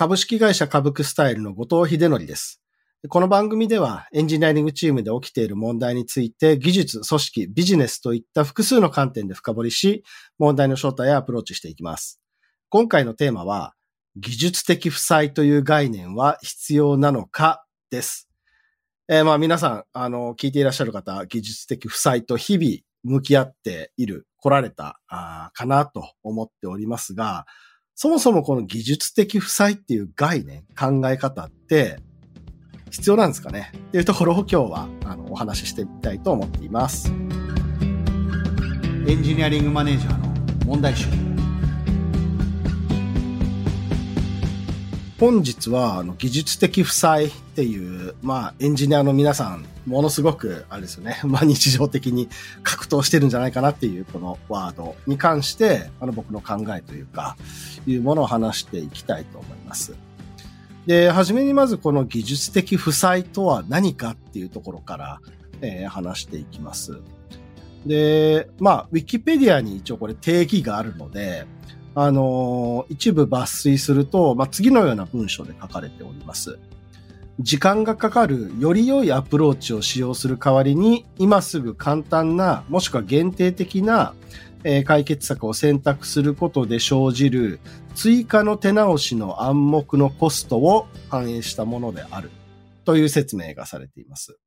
株式会社株クスタイルの後藤秀則です。この番組ではエンジニアリングチームで起きている問題について技術、組織、ビジネスといった複数の観点で深掘りし、問題の正体やアプローチしていきます。今回のテーマは、技術的負債という概念は必要なのかです。えー、まあ皆さん、あの、聞いていらっしゃる方、技術的負債と日々向き合っている、来られた、あかなと思っておりますが、そもそもこの技術的負債っていう概念、考え方って必要なんですかね？っていうところを今日はあのお話ししてみたいと思っています。エンジニアリングマネージャーの問題集。本日はあの技術的負債っていう、まあエンジニアの皆さんものすごく、あれですよね、まあ日常的に格闘してるんじゃないかなっていうこのワードに関して、あの僕の考えというか、いうものを話していきたいと思います。で、はじめにまずこの技術的負債とは何かっていうところから、えー、話していきます。で、まあ、ウィキペディアに一応これ定義があるので、あのー、一部抜粋すると、まあ、次のような文章で書かれております。時間がかかるより良いアプローチを使用する代わりに、今すぐ簡単な、もしくは限定的な、え解決策を選択することで生じる追加の手直しの暗黙のコストを反映したものであるという説明がされています。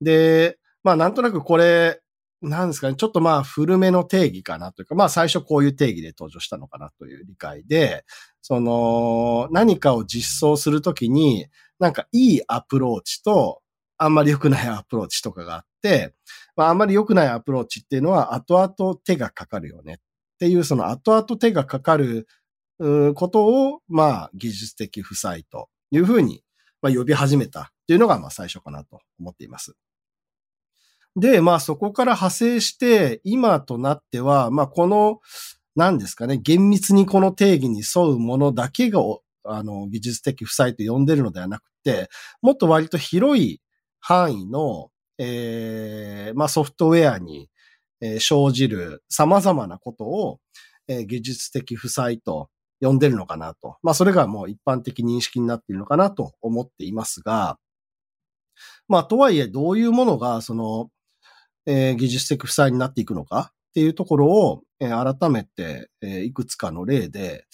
で、まあなんとなくこれ、なんですかね、ちょっとまあ古めの定義かなというか、まあ最初こういう定義で登場したのかなという理解で、その何かを実装するときに、なんかいいアプローチと、あんまり良くないアプローチとかがあって、まああんまり良くないアプローチっていうのは後々手がかかるよねっていう、その後々手がかかることを、まあ技術的負債というふうに、まあ、呼び始めたっていうのがまあ最初かなと思っています。で、まあそこから派生して、今となっては、まあこの、何ですかね、厳密にこの定義に沿うものだけがあの、技術的負債と呼んでるのではなくて、もっと割と広い範囲の、えー、まあソフトウェアに、えー、生じる様々なことを、えー、技術的負債と呼んでるのかなと。まあそれがもう一般的認識になっているのかなと思っていますが、まあとはいえどういうものがその、えー、技術的負債になっていくのか？っていうところを、えー、改めて、えー、いくつかの例で、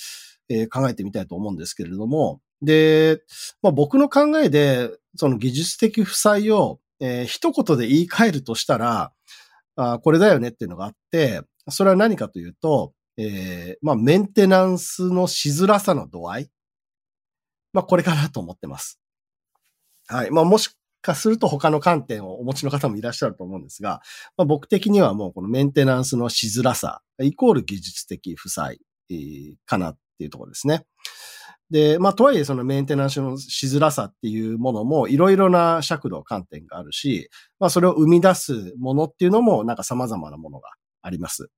えー、考えてみたいと思うんですけれども、で、まあ、僕の考えで、その技術的負債を、えー、一言で言い換えるとしたら、あこれだよねっていうのがあって、それは何かというと、えー、まあ、メンテナンスのしづらさの度合い。まあ、これかなと思ってます。はい。まあ、もしかすると他の観点をお持ちの方もいらっしゃると思うんですが、まあ、僕的にはもうこのメンテナンスのしづらさ、イコール技術的負債、かなっていうところですね。で、まあ、とはいえそのメンテナンスのしづらさっていうものもいろいろな尺度、観点があるし、まあ、それを生み出すものっていうのもなんか様々なものがあります。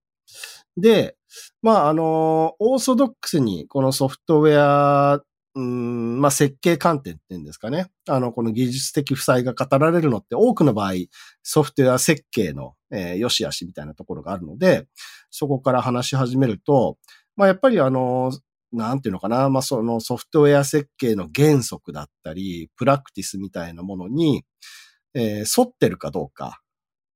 で、まあ、あの、オーソドックスにこのソフトウェア、うん、まあ、設計観点っていうんですかね。あの、この技術的負債が語られるのって多くの場合、ソフトウェア設計の、えー、良し悪しみたいなところがあるので、そこから話し始めると、まあ、やっぱりあの、なんていうのかな、まあ、そのソフトウェア設計の原則だったり、プラクティスみたいなものに、えー、沿ってるかどうか。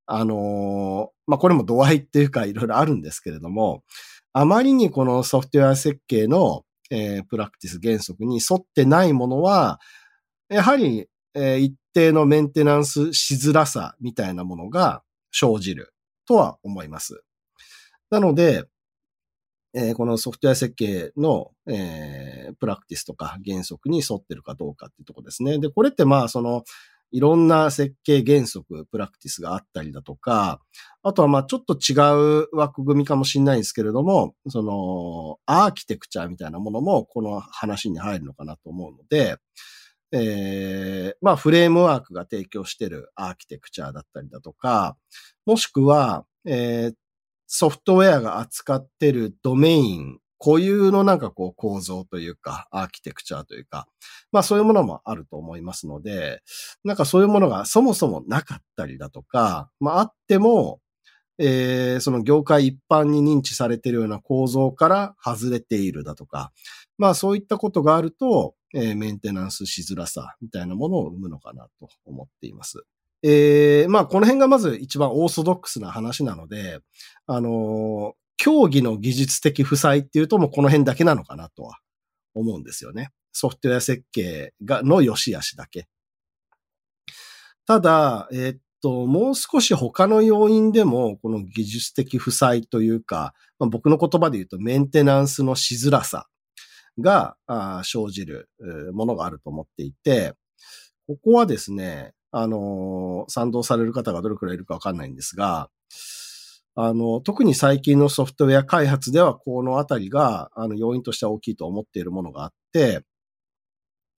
あのー、まあ、これも度合いっていうかいろいろあるんですけれども、あまりにこのソフトウェア設計の、えー、プラクティス原則に沿ってないものは、やはり、えー、一定のメンテナンスしづらさみたいなものが生じるとは思います。なので、えー、このソフトウェア設計の、えー、プラクティスとか原則に沿ってるかどうかっていうところですね。で、これってまあ、その、いろんな設計原則、プラクティスがあったりだとか、あとはまあちょっと違う枠組みかもしれないんですけれども、そのアーキテクチャみたいなものもこの話に入るのかなと思うので、えー、まあフレームワークが提供しているアーキテクチャだったりだとか、もしくは、えー、ソフトウェアが扱っているドメイン、固有のなんかこう構造というか、アーキテクチャというか、まあそういうものもあると思いますので、なんかそういうものがそもそもなかったりだとか、まああっても、えー、その業界一般に認知されているような構造から外れているだとか、まあそういったことがあると、えー、メンテナンスしづらさみたいなものを生むのかなと思っています。えー、まあこの辺がまず一番オーソドックスな話なので、あの、競技の技術的負債っていうともうこの辺だけなのかなとは思うんですよね。ソフトウェア設計が、の良し悪しだけ。ただ、えー、っと、もう少し他の要因でも、この技術的負債というか、まあ、僕の言葉で言うとメンテナンスのしづらさが生じるものがあると思っていて、ここはですね、あの、賛同される方がどれくらいいるかわかんないんですが、あの、特に最近のソフトウェア開発では、このあたりが、あの、要因としては大きいと思っているものがあって、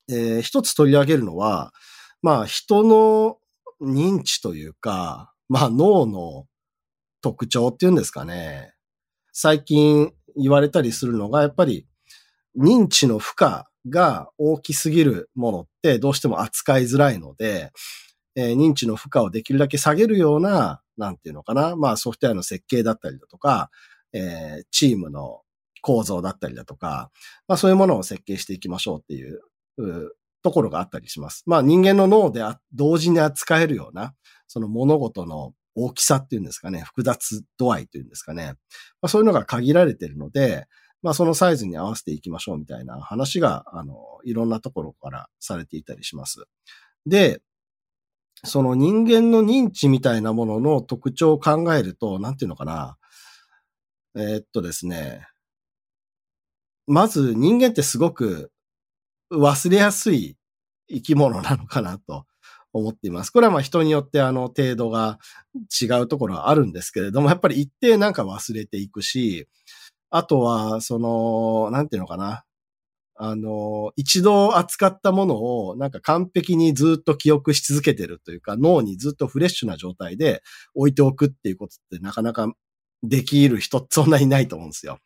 えー、一つ取り上げるのは、まあ、人の認知というか、まあ、脳の特徴っていうんですかね。最近言われたりするのが、やっぱり認知の負荷が大きすぎるものってどうしても扱いづらいので、えー、認知の負荷をできるだけ下げるような、なんていうのかな、まあソフトウェアの設計だったりだとか、えー、チームの構造だったりだとか、まあそういうものを設計していきましょうっていう、うところがあったりします。まあ人間の脳で同時に扱えるような、その物事の大きさっていうんですかね、複雑度合いというんですかね。まあ、そういうのが限られているので、まあそのサイズに合わせていきましょうみたいな話が、あの、いろんなところからされていたりします。で、その人間の認知みたいなものの特徴を考えると、なんていうのかな。えー、っとですね。まず人間ってすごく忘れやすい生き物なのかなと思っています。これはまあ人によってあの程度が違うところはあるんですけれども、やっぱり一定なんか忘れていくし、あとは、その、なんていうのかな。あの、一度扱ったものをなんか完璧にずっと記憶し続けてるというか、脳にずっとフレッシュな状態で置いておくっていうことってなかなかできる人そんなにないと思うんですよ。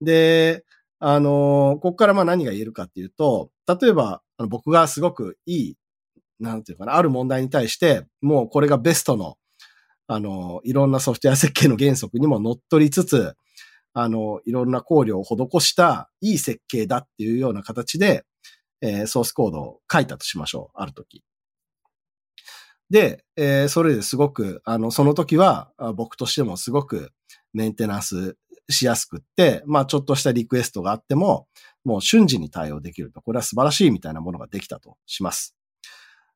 で、あの、ここからまあ何が言えるかっていうと、例えば、僕がすごくいい、なんていうかな、ある問題に対して、もうこれがベストの、あの、いろんなソフトウェア設計の原則にも乗っ取りつつ、あの、いろんな考慮を施したいい設計だっていうような形で、えー、ソースコードを書いたとしましょう。ある時。で、えー、それですごく、あの、その時は、僕としてもすごくメンテナンスしやすくって、まあちょっとしたリクエストがあっても、もう瞬時に対応できると。これは素晴らしいみたいなものができたとします。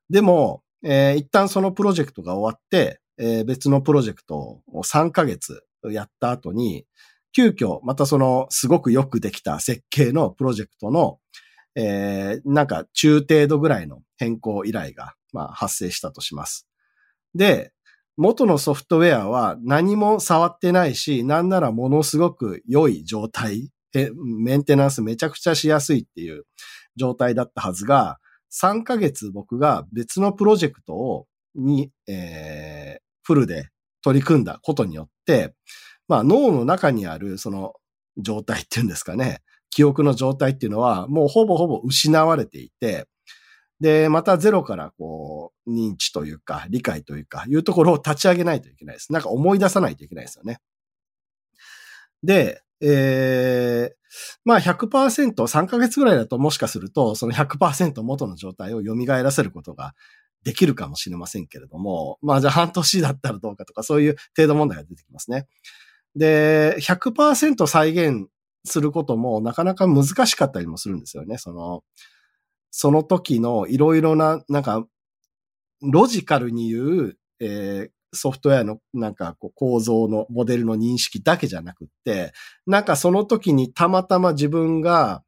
でも、えー、一旦そのプロジェクトが終わって、えー、別のプロジェクトを3ヶ月やった後に、急遽、またそのすごくよくできた設計のプロジェクトの、えー、なんか中程度ぐらいの変更依頼が、まあ、発生したとします。で、元のソフトウェアは何も触ってないし、なんならものすごく良い状態、メンテナンスめちゃくちゃしやすいっていう状態だったはずが、3ヶ月僕が別のプロジェクトを、に、えー、フルで取り組んだことによって、まあ脳の中にあるその状態っていうんですかね、記憶の状態っていうのはもうほぼほぼ失われていて、で、またゼロからこう、認知というか、理解というか、いうところを立ち上げないといけないです。なんか思い出さないといけないですよね。で、えー、まあ100%、3ヶ月ぐらいだともしかすると、その100%元の状態を蘇らせることができるかもしれませんけれども、まあじゃあ半年だったらどうかとか、そういう程度問題が出てきますね。で、100%再現することもなかなか難しかったりもするんですよね。その、その時のいろいろな、なんか、ロジカルに言う、えー、ソフトウェアのなんかこう構造のモデルの認識だけじゃなくって、なんかその時にたまたま自分が、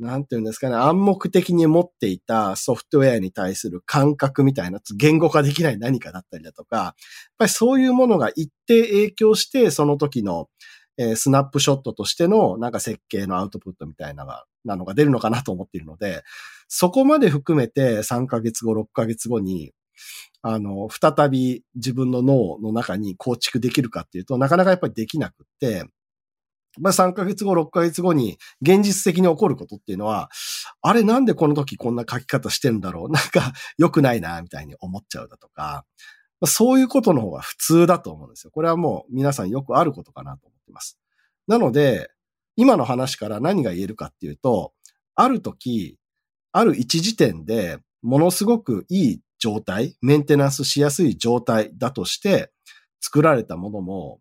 なんていうんですかね、暗黙的に持っていたソフトウェアに対する感覚みたいな、言語化できない何かだったりだとか、やっぱりそういうものが一定影響して、その時のえー、スナップショットとしてのなんか設計のアウトプットみたいなのがなのが出るのかなと思っているので、そこまで含めて3ヶ月後、6ヶ月後に、あの、再び自分の脳の中に構築できるかっていうと、なかなかやっぱりできなくって、まあ、3ヶ月後、6ヶ月後に現実的に起こることっていうのは、あれなんでこの時こんな書き方してんだろう？なんか良くないな、みたいに思っちゃうだとか、そういうことの方が普通だと思うんですよ。これはもう皆さんよくあることかなと思ってます。なので、今の話から何が言えるかっていうと、ある時、ある一時点でものすごくいい状態、メンテナンスしやすい状態だとして作られたものも、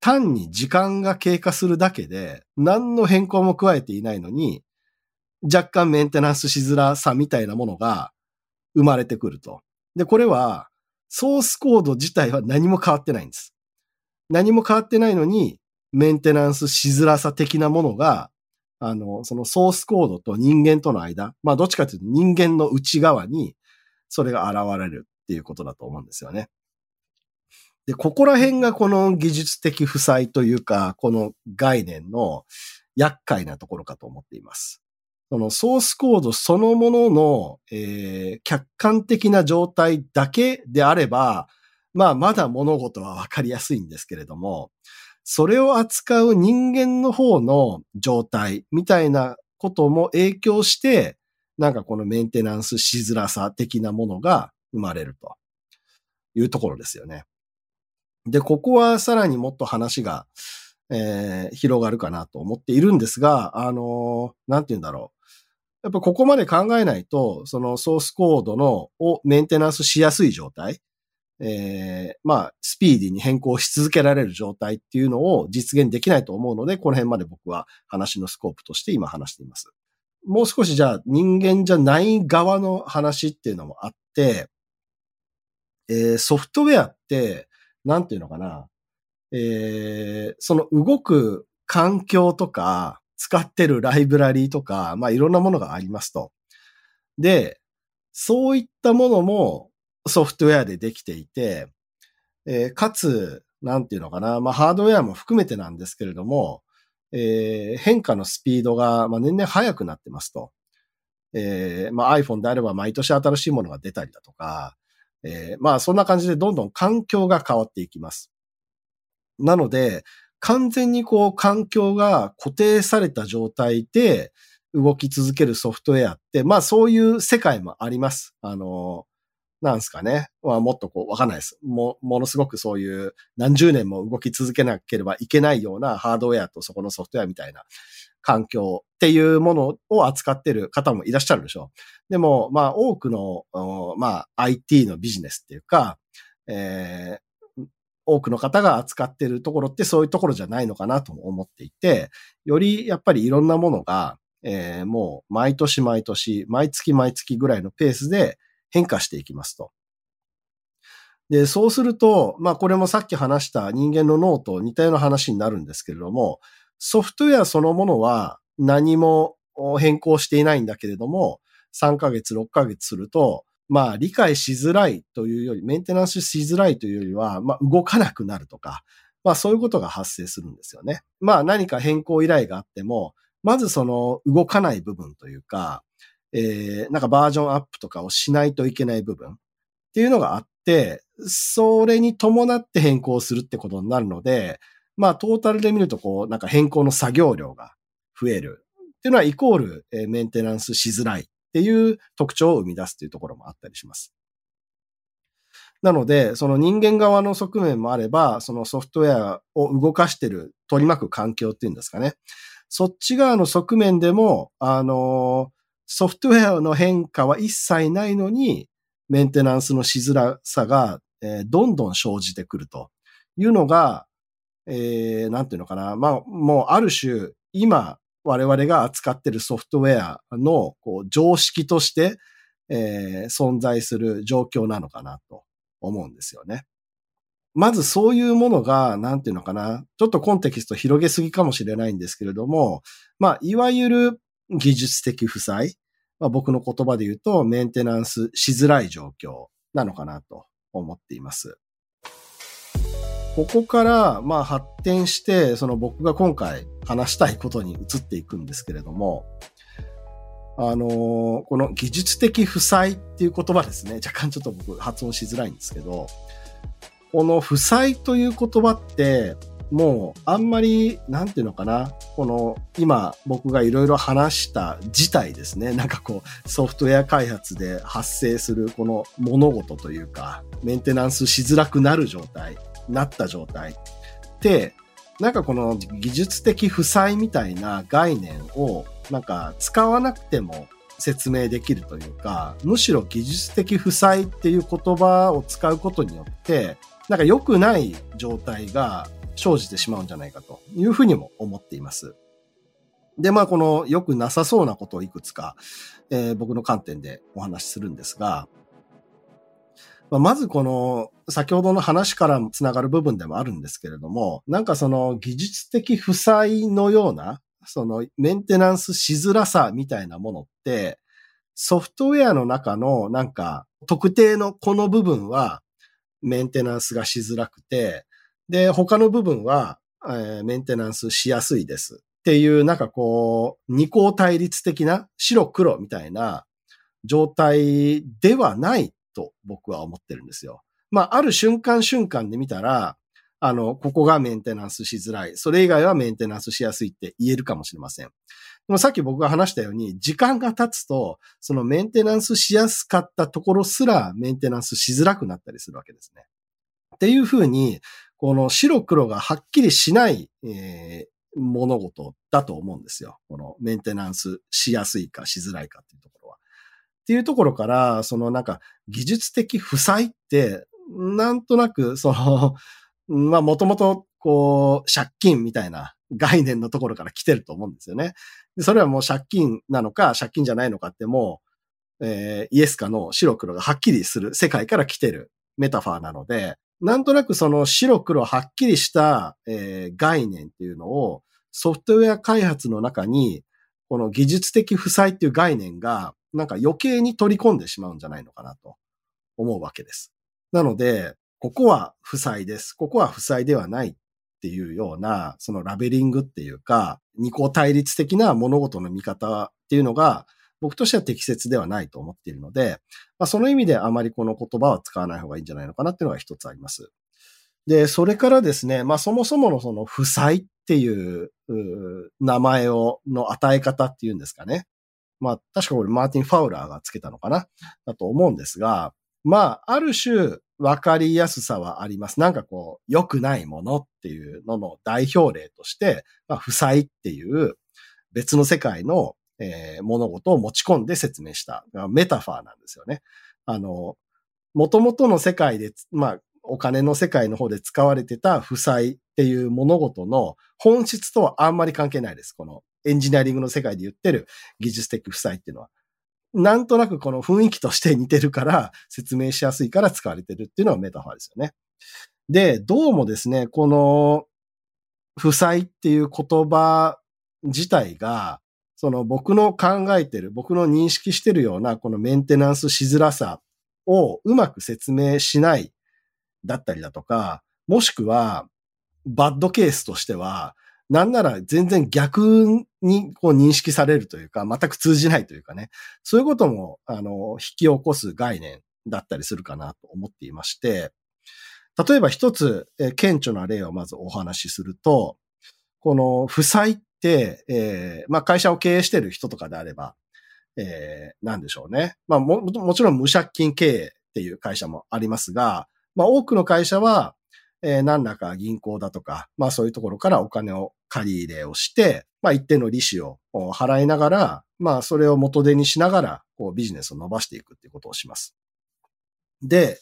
単に時間が経過するだけで何の変更も加えていないのに、若干メンテナンスしづらさみたいなものが生まれてくると。で、これはソースコード自体は何も変わってないんです。何も変わってないのに、メンテナンスしづらさ的なものが、あの、そのソースコードと人間との間、まあどっちかというと人間の内側にそれが現れるっていうことだと思うんですよね。で、ここら辺がこの技術的負債というか、この概念の厄介なところかと思っています。そのソースコードそのものの、えー、客観的な状態だけであれば、まあまだ物事はわかりやすいんですけれども、それを扱う人間の方の状態みたいなことも影響して、なんかこのメンテナンスしづらさ的なものが生まれるというところですよね。で、ここはさらにもっと話が、えー、広がるかなと思っているんですが、あのー、なんて言うんだろう。やっぱここまで考えないと、そのソースコードのをメンテナンスしやすい状態、えー、まあ、スピーディーに変更し続けられる状態っていうのを実現できないと思うので、この辺まで僕は話のスコープとして今話しています。もう少しじゃあ人間じゃない側の話っていうのもあって、えー、ソフトウェアって、なんていうのかな、えー、その動く環境とか、使ってるライブラリーとか、まあいろんなものがありますと。で、そういったものもソフトウェアでできていて、えー、かつ、なんていうのかな、まあハードウェアも含めてなんですけれども、えー、変化のスピードが、まあ、年々速くなってますと。えー、まあ iPhone であれば毎年新しいものが出たりだとか、えー、まあそんな感じでどんどん環境が変わっていきます。なので、完全にこう環境が固定された状態で動き続けるソフトウェアって、まあそういう世界もあります。あの、なんすかね。まあもっとこうわかんないです。も、ものすごくそういう何十年も動き続けなければいけないようなハードウェアとそこのソフトウェアみたいな環境っていうものを扱ってる方もいらっしゃるでしょう。でも、まあ多くの、まあ IT のビジネスっていうか、え多くの方が扱ってるところってそういうところじゃないのかなと思っていて、よりやっぱりいろんなものが、えー、もう毎年毎年、毎月毎月ぐらいのペースで変化していきますと。で、そうすると、まあこれもさっき話した人間の脳と似たような話になるんですけれども、ソフトウェアそのものは何も変更していないんだけれども、3ヶ月、6ヶ月すると、まあ理解しづらいというより、メンテナンスしづらいというよりは、まあ動かなくなるとか、まあそういうことが発生するんですよね。まあ何か変更依頼があっても、まずその動かない部分というか、えー、なんかバージョンアップとかをしないといけない部分っていうのがあって、それに伴って変更するってことになるので、まあトータルで見るとこう、なんか変更の作業量が増えるっていうのはイコール、えー、メンテナンスしづらいっていう特徴を生み出すというところもあったりします。なので、その人間側の側面もあれば、そのソフトウェアを動かしてる、取り巻く環境っていうんですかね。そっち側の側面でも、あの、ソフトウェアの変化は一切ないのに、メンテナンスのしづらさが、えー、どんどん生じてくるというのが、えー、なんていうのかな。まあ、もうある種、今、我々が扱ってるソフトウェアのこう常識として、えー、存在する状況なのかなと思うんですよね。まずそういうものが、なんていうのかな、ちょっとコンテキスト広げすぎかもしれないんですけれども、まあ、いわゆる技術的負債、まあ、僕の言葉で言うとメンテナンスしづらい状況なのかなと思っています。ここから、まあ発展して、その僕が今回話したいことに移っていくんですけれども、あのー、この技術的負債っていう言葉ですね。若干ちょっと僕発音しづらいんですけど、この負債という言葉って、もうあんまり、なんていうのかな、この今僕がいろいろ話した事態ですね。なんかこうソフトウェア開発で発生するこの物事というか、メンテナンスしづらくなる状態、なった状態って、なんかこの技術的負債みたいな概念をなんか使わなくても説明できるというか、むしろ技術的負債っていう言葉を使うことによって、なんか良くない状態が生じてしまうんじゃないかというふうにも思っています。で、まあ、この良くなさそうなことをいくつか、えー、僕の観点でお話しするんですが、まあ、まずこの、先ほどの話からつながる部分でもあるんですけれども、なんかその技術的負債のような、そのメンテナンスしづらさみたいなものって、ソフトウェアの中のなんか特定のこの部分はメンテナンスがしづらくて、で、他の部分は、えー、メンテナンスしやすいです。っていう、なんかこう、二項対立的な白黒みたいな状態ではないと僕は思ってるんですよ。まあ、ある瞬間瞬間で見たら、あの、ここがメンテナンスしづらい。それ以外はメンテナンスしやすいって言えるかもしれません。でもさっき僕が話したように、時間が経つと、そのメンテナンスしやすかったところすらメンテナンスしづらくなったりするわけですね。っていうふうに、この白黒がはっきりしない、えー、物事だと思うんですよ。このメンテナンスしやすいかしづらいかっていうと。っていうところから、そのなんか技術的負債って、なんとなく、その、まあもともとこう、借金みたいな概念のところから来てると思うんですよね。それはもう借金なのか、借金じゃないのかってもう、えー、イエスかの白黒がはっきりする世界から来てるメタファーなので、なんとなくその白黒はっきりした、えー、概念っていうのをソフトウェア開発の中に、この技術的負債っていう概念が、なんか余計に取り込んでしまうんじゃないのかなと思うわけです。なので、ここは負債です。ここは負債ではないっていうような、そのラベリングっていうか、二項対立的な物事の見方っていうのが、僕としては適切ではないと思っているので、まあ、その意味であまりこの言葉は使わない方がいいんじゃないのかなっていうのが一つあります。で、それからですね、まあそもそものその負債っていう名前を、の与え方っていうんですかね。まあ確かこれマーティン・ファウラーがつけたのかな？だと思うんですが、まあある種分かりやすさはあります。なんかこう、良くないものっていうのの代表例として、まあ負債っていう別の世界のえー、物事を持ち込んで説明した。メタファーなんですよね。あの、元々の世界で、まあ、お金の世界の方で使われてた負債っていう物事の本質とはあんまり関係ないです。このエンジニアリングの世界で言ってる技術的負債っていうのは。なんとなくこの雰囲気として似てるから 説明しやすいから使われてるっていうのはメタファーですよね。で、どうもですね、この負債っていう言葉自体がその僕の考えてる、僕の認識してるようなこのメンテナンスしづらさをうまく説明しないだったりだとか、もしくはバッドケースとしては、なんなら全然逆にこう認識されるというか、全く通じないというかね、そういうことも、あの、引き起こす概念だったりするかなと思っていまして、例えば一つ、え顕著な例をまずお話しすると、この負債って、えー、まあ会社を経営してる人とかであれば、えー、なんでしょうね。まあも、もちろん無借金経営っていう会社もありますが、まあ多くの会社は、えー、何らか銀行だとか、まあそういうところからお金を借り入れをして、まあ一定の利子を払いながら、まあそれを元手にしながら、こうビジネスを伸ばしていくっていうことをします。で、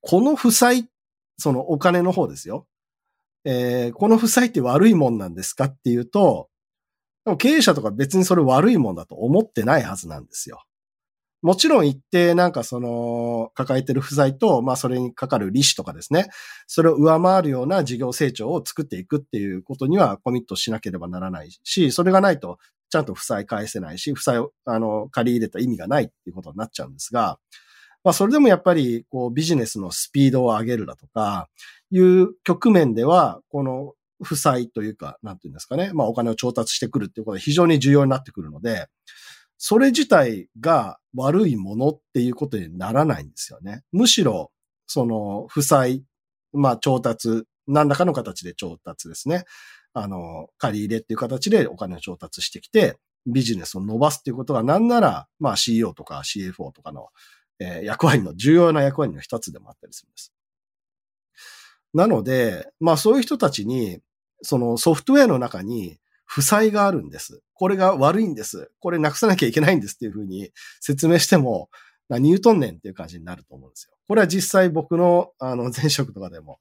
この負債、そのお金の方ですよ。えー、この負債って悪いもんなんですかっていうと、でも経営者とか別にそれ悪いもんだと思ってないはずなんですよ。もちろん一定なんかその抱えてる負債と、まあそれにかかる利子とかですね、それを上回るような事業成長を作っていくっていうことにはコミットしなければならないし、それがないとちゃんと負債返せないし、負債をあの借り入れた意味がないっていうことになっちゃうんですが、まあそれでもやっぱりこうビジネスのスピードを上げるだとか、いう局面では、この負債というか、なんていうんですかね。まあお金を調達してくるっていうことが非常に重要になってくるので、それ自体が悪いものっていうことにならないんですよね。むしろ、その負債、まあ調達何らかの形で調達ですね。あの、借り入れっていう形でお金を調達してきて、ビジネスを伸ばすっていうことがなんなら、まあ CEO とか CFO とかの、えー、役割の重要な役割の一つでもあったりするんです。なので、まあそういう人たちに、そのソフトウェアの中に負債があるんです。これが悪いんです。これなくさなきゃいけないんですっていうふうに説明しても、何言うとんねんっていう感じになると思うんですよ。これは実際僕の、あの、前職とかでも、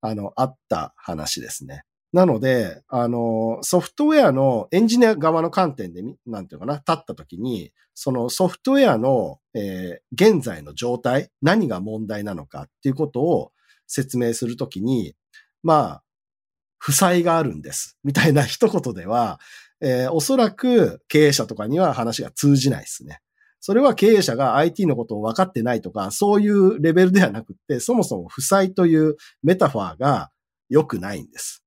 あの、あった話ですね。なので、あの、ソフトウェアのエンジニア側の観点で、なんていうかな、立った時に、そのソフトウェアの、えー、現在の状態、何が問題なのかっていうことを説明するときに、まあ、負債があるんです。みたいな一言では、えー、おそらく経営者とかには話が通じないですね。それは経営者が IT のことを分かってないとか、そういうレベルではなくって、そもそも負債というメタファーが良くないんです。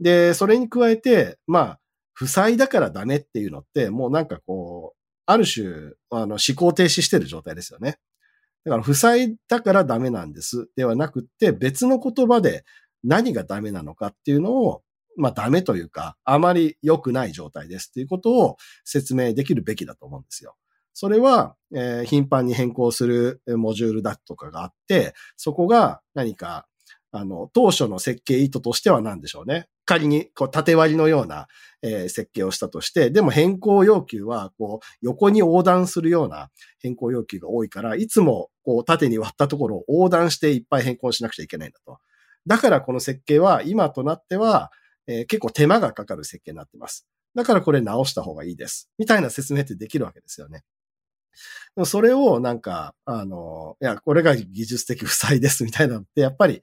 で、それに加えて、まあ、負債だからダメっていうのって、もうなんかこう、ある種、あの、思考停止してる状態ですよね。だから、負債だからダメなんです。ではなくって、別の言葉で何がダメなのかっていうのを、まあ、ダメというか、あまり良くない状態ですっていうことを説明できるべきだと思うんですよ。それは、えー、頻繁に変更するモジュールだとかがあって、そこが何か、あの、当初の設計意図としては何でしょうね。仮に、こう、縦割りのような、えー、設計をしたとして、でも変更要求は、こう、横に横断するような変更要求が多いから、いつも、こう、縦に割ったところを横断していっぱい変更しなくちゃいけないんだと。だからこの設計は、今となっては、えー、結構手間がかかる設計になってます。だからこれ直した方がいいです。みたいな説明ってできるわけですよね。それをなんか、あの、いや、これが技術的負債ですみたいなのって、やっぱり、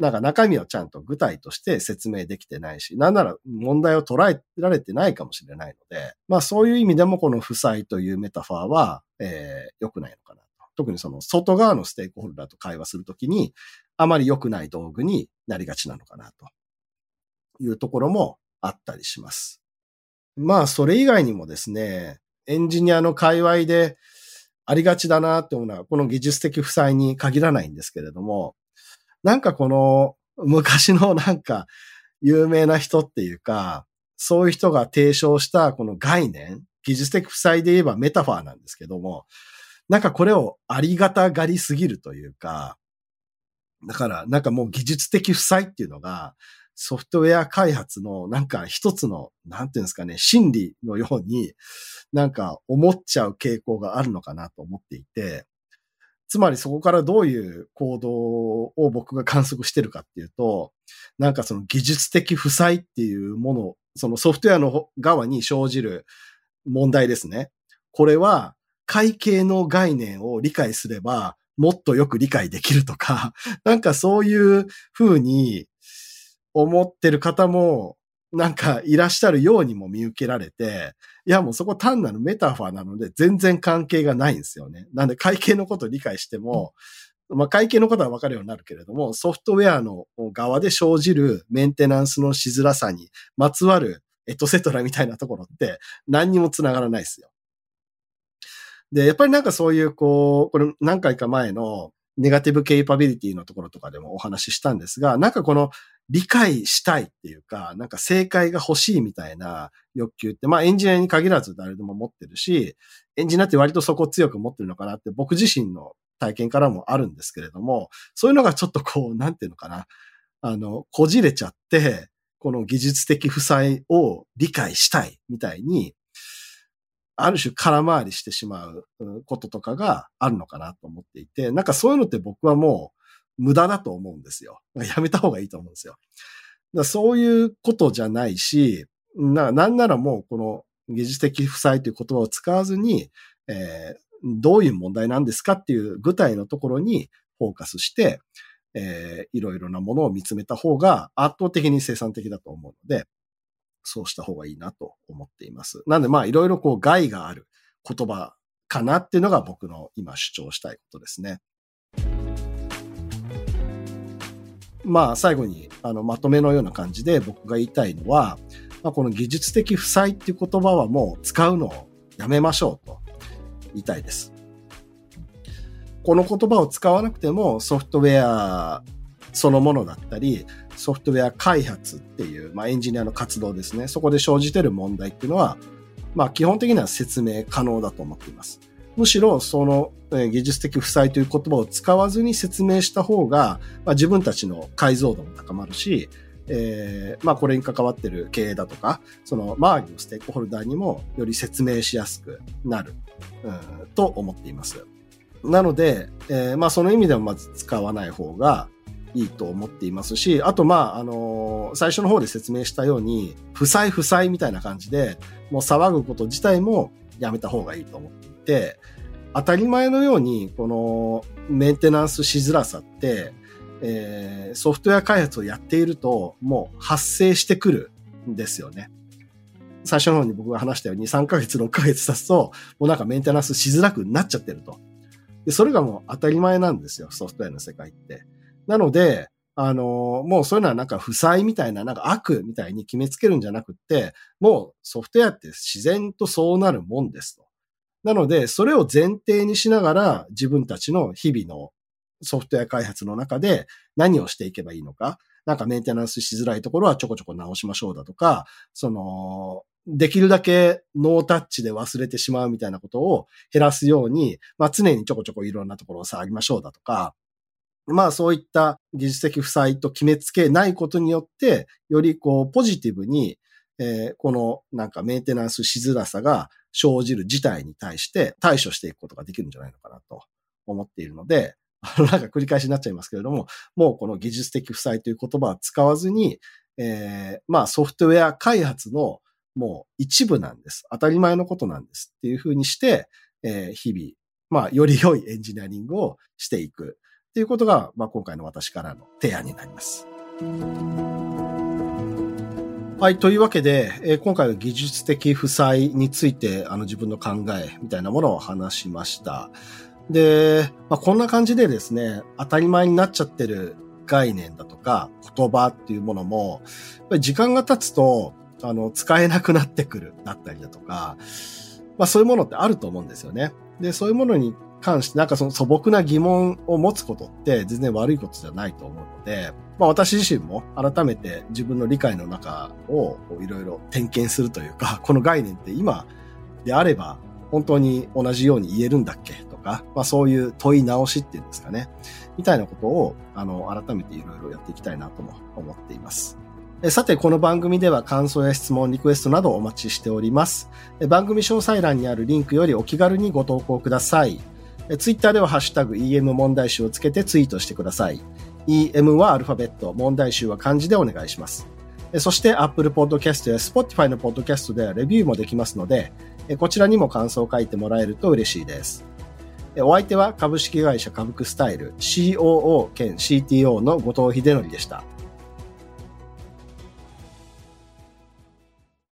なんか中身をちゃんと具体として説明できてないし、なんなら問題を捉えられてないかもしれないので、まあそういう意味でもこの負債というメタファーは、えー、良くないのかな。特にその外側のステークホルダーと会話するときに、あまり良くない道具になりがちなのかなというところもあったりします。まあそれ以外にもですね、エンジニアの界隈でありがちだなって思うのは、この技術的負債に限らないんですけれども、なんかこの昔のなんか有名な人っていうか、そういう人が提唱したこの概念、技術的負債で言えばメタファーなんですけども、なんかこれをありがたがりすぎるというか、だからなんかもう技術的負債っていうのが、ソフトウェア開発のなんか一つの、なんていうんですかね、心理のように、なんか思っちゃう傾向があるのかなと思っていて、つまりそこからどういう行動を僕が観測してるかっていうと、なんかその技術的負債っていうもの、そのソフトウェアの側に生じる問題ですね。これは会計の概念を理解すればもっとよく理解できるとか、なんかそういうふうに思ってる方もなんかいらっしゃるようにも見受けられて、いやもうそこ単なるメタファーなので全然関係がないんですよね。なんで会計のことを理解しても、まあ会計のことはわかるようになるけれども、ソフトウェアの側で生じるメンテナンスのしづらさにまつわるエトセトラみたいなところって何にもつながらないですよ。で、やっぱりなんかそういうこう、これ何回か前のネガティブケイパビリティのところとかでもお話ししたんですが、なんかこの理解したいっていうか、なんか正解が欲しいみたいな欲求って、まあエンジニアに限らず誰でも持ってるし、エンジニアって割とそこ強く持ってるのかなって僕自身の体験からもあるんですけれども、そういうのがちょっとこう、なんていうのかな、あの、こじれちゃって、この技術的負債を理解したいみたいに、ある種空回りしてしまうこととかがあるのかなと思っていて、なんかそういうのって僕はもう、無駄だと思うんですよ。やめた方がいいと思うんですよ。だそういうことじゃないし、な、なんならもうこの技術的負債という言葉を使わずに、えー、どういう問題なんですかっていう具体のところにフォーカスして、えー、いろいろなものを見つめた方が圧倒的に生産的だと思うので、そうした方がいいなと思っています。なんでまあいろいろこう害がある言葉かなっていうのが僕の今主張したいことですね。まあ、最後に、あの、まとめのような感じで僕が言いたいのは、まあ、この技術的負債っていう言葉はもう使うのをやめましょうと言いたいです。この言葉を使わなくてもソフトウェアそのものだったり、ソフトウェア開発っていう、まあ、エンジニアの活動ですね。そこで生じてる問題っていうのは、まあ、基本的には説明可能だと思っています。むしろ、その、技術的負債という言葉を使わずに説明した方が、まあ、自分たちの解像度も高まるし、えー、まあこれに関わってる経営だとか、その周りのステークホルダーにもより説明しやすくなる、うん、と思っています。なので、えー、まあその意味でもまず使わない方がいいと思っていますし、あとまあ、あのー、最初の方で説明したように、負債負債みたいな感じで、もう騒ぐこと自体もやめた方がいいと思っていますて、当たり前のように、このメンテナンスしづらさって、えー、ソフトウェア開発をやっていると、もう発生してくるんですよね。最初の方に僕が話したように3ヶ月、6ヶ月経つと、もうなんかメンテナンスしづらくなっちゃってると。で、それがもう当たり前なんですよ、ソフトウェアの世界って。なので、あの、もうそういうのはなんか負債みたいな、なんか悪みたいに決めつけるんじゃなくって、もうソフトウェアって自然とそうなるもんですと。なので、それを前提にしながら自分たちの日々のソフトウェア開発の中で何をしていけばいいのか、なんかメンテナンスしづらいところはちょこちょこ直しましょうだとか、その、できるだけノータッチで忘れてしまうみたいなことを減らすように、まあ常にちょこちょこいろんなところを触りましょうだとか、まあそういった技術的負債と決めつけないことによって、よりこうポジティブに、えー、このなんかメンテナンスしづらさが生じる事態に対して対処していくことができるんじゃないのかなと思っているので、なんか繰り返しになっちゃいますけれども、もうこの技術的負債という言葉は使わずに、えー、まあソフトウェア開発のもう一部なんです。当たり前のことなんですっていうふうにして、えー、日々、まあより良いエンジニアリングをしていくっていうことが、まあ今回の私からの提案になります。はい。というわけで、えー、今回は技術的負債について、あの自分の考えみたいなものを話しました。で、まあ、こんな感じでですね、当たり前になっちゃってる概念だとか言葉っていうものも、やっぱり時間が経つと、あの、使えなくなってくるだったりだとか、まあそういうものってあると思うんですよね。で、そういうものに関して、なんかその素朴な疑問を持つことって全然悪いことじゃないと思うので、まあ私自身も改めて自分の理解の中をいろいろ点検するというか、この概念って今であれば本当に同じように言えるんだっけ？とか、まあそういう問い直しっていうんですかね。みたいなことを、あの、改めていろいろやっていきたいなとも思っています。さて、この番組では感想や質問、リクエストなどお待ちしております。番組詳細欄にあるリンクよりお気軽にご投稿ください。ツイッターではハッシュタグ EM 問題集をつけてツイートしてください。EM はアルファベット、問題集は漢字でお願いします。そして Apple Podcast や Spotify の Podcast ではレビューもできますので、こちらにも感想を書いてもらえると嬉しいです。お相手は株式会社株クスタイル COO 兼 CTO の後藤秀則でした。